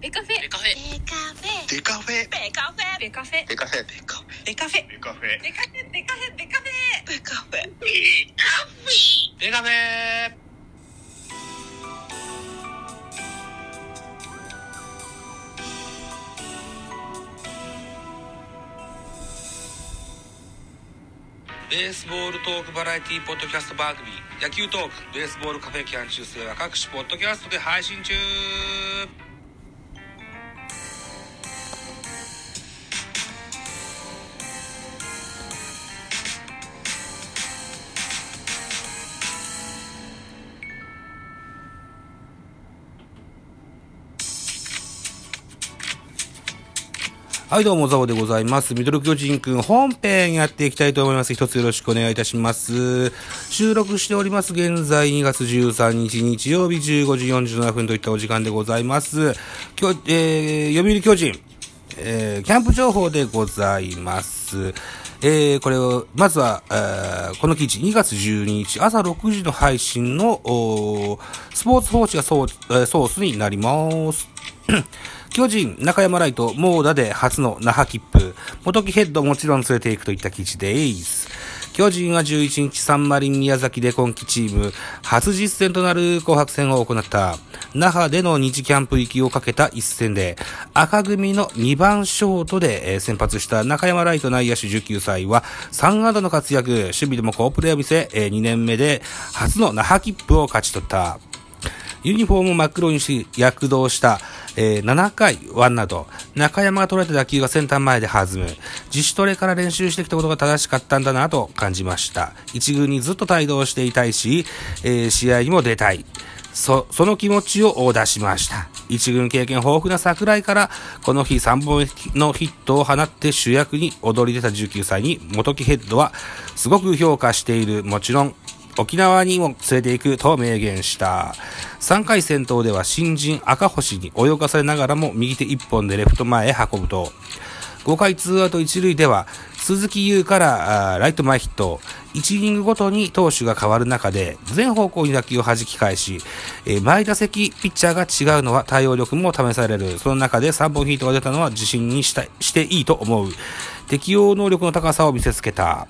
ベカフェ。ベカフェ。ベカフェ。デカフェベカフェ。ベカフェ。デカフェベカフェ。デカフェベカフェ。ベカフェ。ベカフェ。ベカフェ。ベカフェ。ベカフェ。ベースボールトークバラエティポッドキャスト番組。野球トークベースボールカフェ期間中世は各種ポッドキャストで配信中はい、どうも、ザボでございます。ミドル巨人くん本編やっていきたいと思います。一つよろしくお願いいたします。収録しております。現在2月13日日曜日15時47分といったお時間でございます。今日、えー、読売巨人、えー、キャンプ情報でございます。えー、これを、まずは、えーこの記事、2月12日、朝6時の配信の、スポーツ報知がソー,、えーソースになります。巨人、中山ライト、猛打で初の那覇切符。元木ヘッドもちろん連れていくといった記事です。巨人は11日サンマリン宮崎で今季チーム初実戦となる紅白戦を行った。那覇での日キャンプ行きをかけた一戦で赤組の2番ショートで先発した中山ライト内野手19歳は3安打の活躍、守備でも好プレーを見せ、2年目で初の那覇切符を勝ち取った。ユニフォームを真っ黒にし、躍動した、えー7回、ワンアウト。中山が捉えた打球がセンター前で弾む。自主トレから練習してきたことが正しかったんだなと感じました。一軍にずっと帯同していたいし、えー試合にも出たい。そ、その気持ちを出しました。一軍経験豊富な桜井から、この日3本のヒットを放って主役に躍り出た19歳に、元木ヘッドは、すごく評価している。もちろん、沖縄にも連れて行くと明言した。3回戦闘では新人赤星に泳がされながらも右手1本でレフト前へ運ぶと、5回ツーアウト1塁では鈴木優からライト前ヒット、1イニングごとに投手が変わる中で全方向に打球を弾き返し、えー前打席ピッチャーが違うのは対応力も試される。その中で3本ヒットが出たのは自信にしたしていいと思う。適応能力の高さを見せつけた。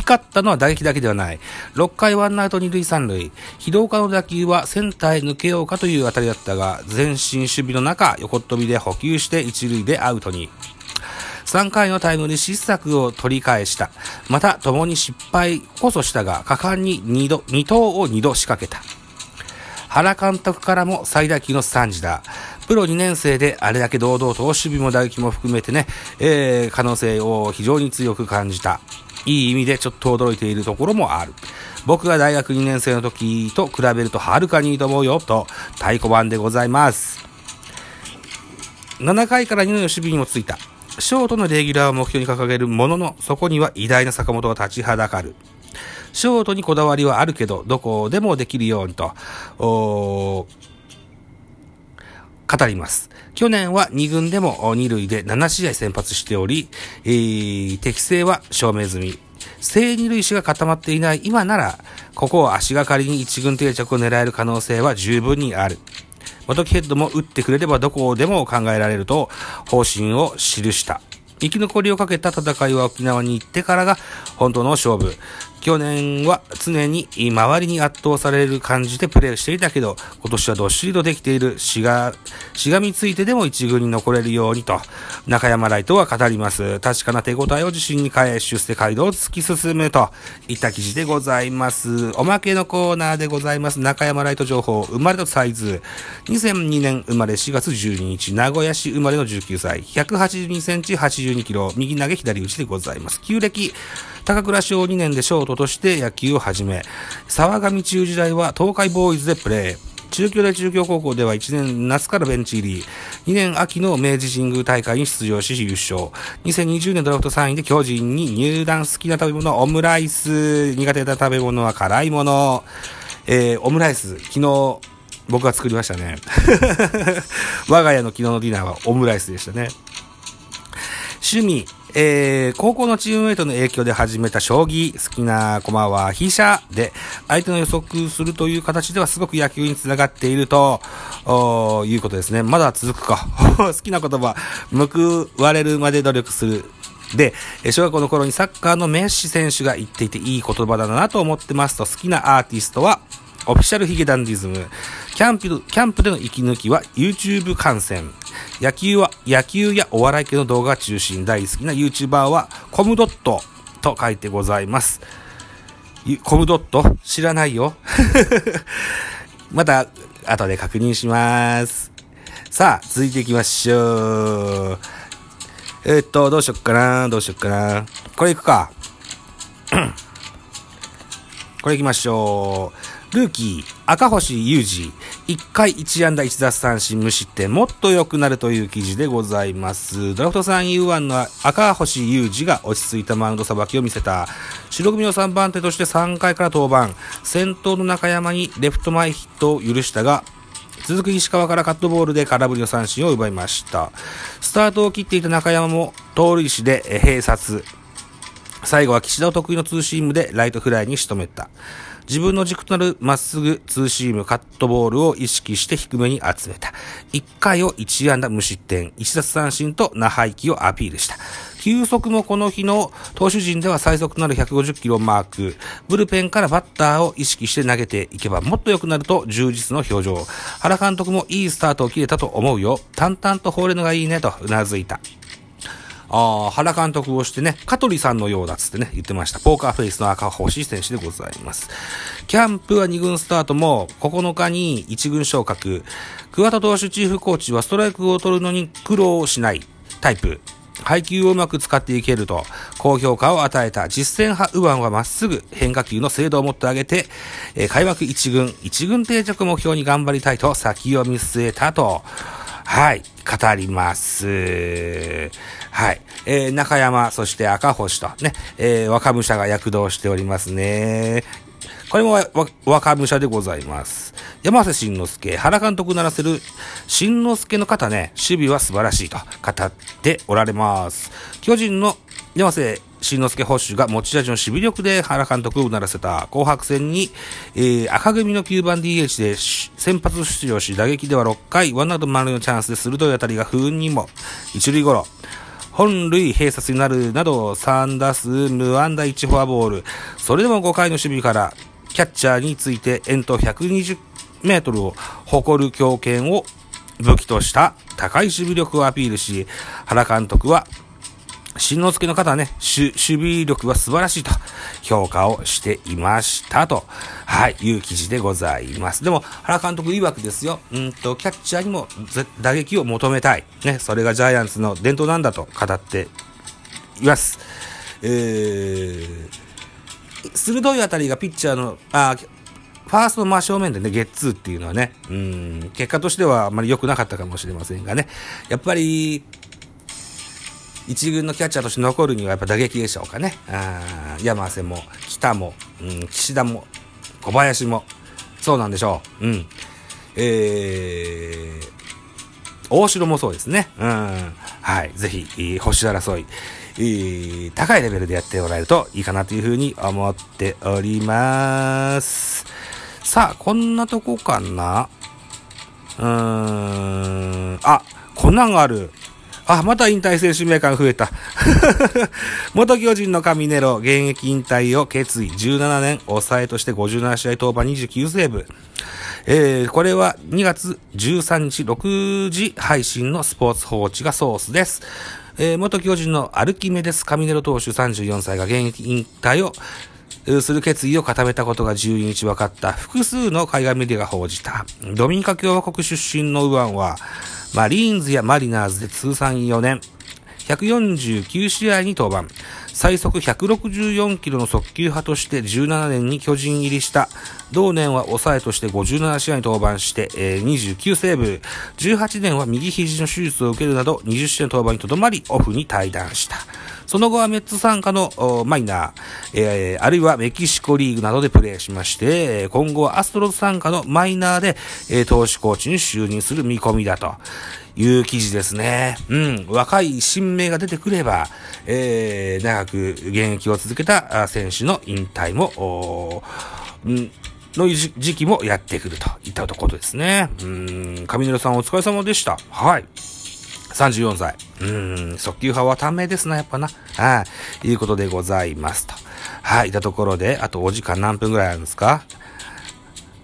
光ったのは打撃だけではない。6回ワンアウト2塁3塁。広岡の打球はセンターへ抜けようかという当たりだったが、前進守備の中、横っ飛びで補給して1塁でアウトに。3回のタイムリー失策を取り返した。また、共に失敗こそしたが、果敢に2度、2投を2度仕掛けた。原監督からも最大級の賛辞だ。プロ2年生であれだけ堂々と守備も打撃も含めてね、えー可能性を非常に強く感じた。いい意味でちょっと驚いているところもある。僕が大学2年生の時と比べるとはるかにいいと思うよ、と太鼓判でございます。7回から2の守備にもついた。ショートのレギュラーを目標に掲げるものの、そこには偉大な坂本が立ちはだかる。ショートにこだわりはあるけど、どこでもできるようにと、語ります。去年は2軍でも2塁で7試合先発しており、えー適性は証明済み。正二塁手が固まっていない今なら、ここを足がかりに1軍定着を狙える可能性は十分にある。元木ヘッドも打ってくれればどこでも考えられると方針を記した。生き残りをかけた戦いは沖縄に行ってからが本当の勝負。去年は常に周りに圧倒される感じでプレーしていたけど、今年はどっしりとできている。しが、しがみついてでも一軍に残れるようにと、中山ライトは語ります。確かな手応えを自信に変え、出世街道を突き進むといった記事でございます。おまけのコーナーでございます。中山ライト情報、生まれとサイズ。2002年生まれ4月12日、名古屋市生まれの19歳、182センチ82キロ、右投げ左打ちでございます。旧暦、高倉小2年でショートとして野球を始め、沢上中時代は東海ボーイズでプレー。中京大中京高校では1年夏からベンチ入り、2年秋の明治神宮大会に出場し優勝。2020年ドラフト3位で巨人に入団好きな食べ物、オムライス。苦手な食べ物は辛いもの。えー、オムライス、昨日、僕が作りましたね。我が家の昨日のディナーはオムライスでしたね。趣味、えー、高校のチームメイトの影響で始めた将棋、好きな駒は飛車で、相手の予測するという形ではすごく野球につながっていると、いうことですね。まだ続くか。好きな言葉、報われるまで努力する。で、小学校の頃にサッカーのメッシ選手が言っていていい言葉だなと思ってますと、好きなアーティストは、オフィシャルヒゲダンディズム。キャンプ、キャンプでの息抜きは YouTube 観戦。野球は、野球やお笑い系の動画が中心。大好きな YouTuber はコムドットと書いてございます。コムドット？知らないよ。また、後で確認します。さあ、続いていきましょう。えー、っと、どうしよっかな？どうしよっかな？これいくか。これいきましょう。ルーキー、赤星雄二、1回1安打1奪三振無失点、もっと良くなるという記事でございます。ドラフト3 U1 の赤星雄二が落ち着いたマウンドさばきを見せた。白組の3番手として3回から登板。先頭の中山にレフト前ヒットを許したが、続く石川からカットボールで空振りの三振を奪いました。スタートを切っていた中山も盗塁死で併殺。最後は岸田を得意のツーシームでライトフライに仕留めた。自分の軸となるまっすぐツーシームカットボールを意識して低めに集めた。1回を1安打無失点、1奪三振と那覇域をアピールした。球速もこの日の投手陣では最速となる150キロをマーク。ブルペンからバッターを意識して投げていけばもっと良くなると充実の表情。原監督もいいスタートを切れたと思うよ。淡々と放れるのがいいねとうなずいた。あ原監督をしてね、香取さんのようだっつってね、言ってました。ポーカーフェイスの赤星選手でございます。キャンプは2軍スタートも、9日に1軍昇格。桑田投手チーフコーチはストライクを取るのに苦労しないタイプ。配球をうまく使っていけると、高評価を与えた実践派右腕はまっすぐ変化球の精度を持ってあげて、え、開幕1軍、1軍定着目標に頑張りたいと先を見据えたと、はい、語ります。はい。えー、中山、そして赤星とね、えー、若武者が躍動しておりますね。これも若武者でございます。山瀬慎之介、原監督ならせる慎之介の方ね、守備は素晴らしいと語っておられます。巨人の山瀬慎之介捕手が持ち味の守備力で原監督をうならせた紅白戦に、えー、赤組の9番 DH で先発出場し、打撃では6回、ワンアウト満塁のチャンスで鋭い当たりが不運にも、一塁ゴロ。本塁閉鎖になるなど3打数無安打1フォアボール。それでも5回の守備からキャッチャーについて遠投120メートルを誇る強肩を武器とした高い守備力をアピールし、原監督は新之助の方はね、守備力は素晴らしいと評価をしていましたと、はい、いう記事でございます。でも、原監督曰くですよ、うんと、キャッチャーにも打撃を求めたい。ね、それがジャイアンツの伝統なんだと語っています。えー、鋭いあたりがピッチャーの、あファーストの真正面でね、ゲッツーっていうのはね、うん、結果としてはあまり良くなかったかもしれませんがね、やっぱり、一軍のキャッチャーとして残るにはやっぱ打撃でしょうかね。あ山瀬も、北も、うん、岸田も、小林も、そうなんでしょう。うん。えー、大城もそうですね。うん。はい。ぜひ、星争い、えー、高いレベルでやっておられるといいかなというふうに思っております。さあ、こんなとこかなうーん。あ、こながある。あ、また引退選手名鑑増えた。元巨人の神ネロ、現役引退を決意。17年、抑えとして57試合登板29セーブ。えー、これは2月13日6時配信のスポーツ報知がソースです。えー、元巨人のアルキメデス・カミネロ投手34歳が現役引退をする決意を固めたことが12日分かった複数の海外メディアが報じた。ドミニカ共和国出身の右腕は、マリーンズやマリナーズで通算4年、149試合に登板。最速164キロの速球派として17年に巨人入りした。同年は抑えとして57試合に登板して、えー、29セーブ。18年は右肘の手術を受けるなど20試合の登板にとどまりオフに退団した。その後はメッツ参加のマイナー、えー、あるいはメキシコリーグなどでプレーしまして、今後はアストロズ参加のマイナーで、えー、投手コーチに就任する見込みだと。いう記事ですね。うん。若い新名が出てくれば、えー、長現役を続けた選手の引退も、の時期もやってくるといったところですね。上沼さんお疲れ様でした。はい。34歳。うん、速球派は短命ですな、やっぱな。はい。いうことでございますと。はい。いたところで、あとお時間何分ぐらいあるんですか？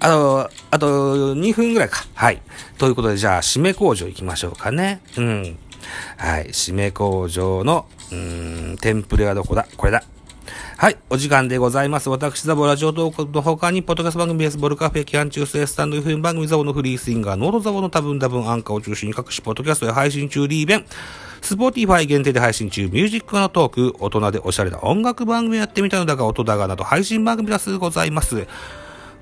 あと、あと2分ぐらいか。はい。ということで、じゃあ、締め工場行きましょうかね。うん。はい。締め工場の、うん、テンプレはどこだ？これだ。はい、お時間でございます。私、ザボラジオトークの他に、ポッドキャスト番組ベースボールカフェ、キャン中世スタンド FM 番組ザボのフリースインガー、ノードザボの多分多分アンカーを中心に各種ポッドキャストや配信中リーベン、スポーティファイ限定で配信中、ミュージックのトーク、大人でおしゃれな音楽番組やってみたのだが、音だがなど配信番組多数ございます。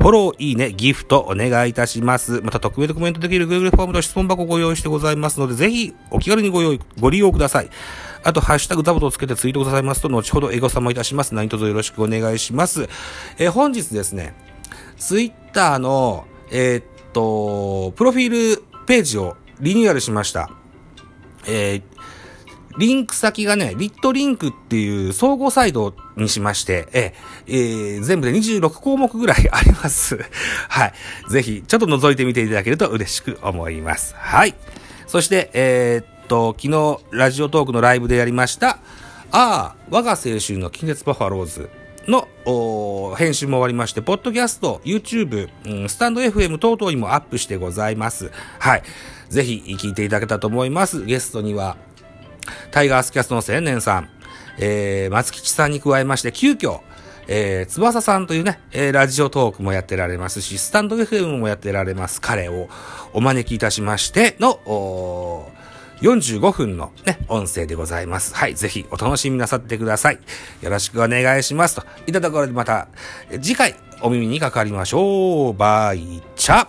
フォロー、いいね、ギフトお願いいたします。また特別コメントできる Google フォームと質問箱ご用意してございますので、ぜひお気軽にご用意、ご利用ください。あと、ハッシュタグザボトつけてツイートくださいますと、後ほどエゴ様いたします。何卒よろしくお願いします。えー、本日ですね、ツイッターの、えー、っと、プロフィールページをリニューアルしました。えー、リンク先がね、リットリンクっていう総合サイトにしまして、ええー、全部で26項目ぐらいあります。はい。ぜひ、ちょっと覗いてみていただけると嬉しく思います。はい。そして、えー、と、昨日、ラジオトークのライブでやりました、ああ、我が青春の近鉄バファローズの編集も終わりまして、ポッドキャスト、YouTube、うん、スタンド FM 等々にもアップしてございます。はい。ぜひ聞いていただけたと思います。ゲストには、タイガースキャストの千年さん、えー、松吉さんに加えまして、急遽、えー、翼さんというね、えー、ラジオトークもやってられますし、スタンド FM もやってられます彼をお招きいたしましての、45分のね、音声でございます。はい、ぜひお楽しみなさってください。よろしくお願いします。といったところでまた、次回お耳にかかりましょう。バイチャ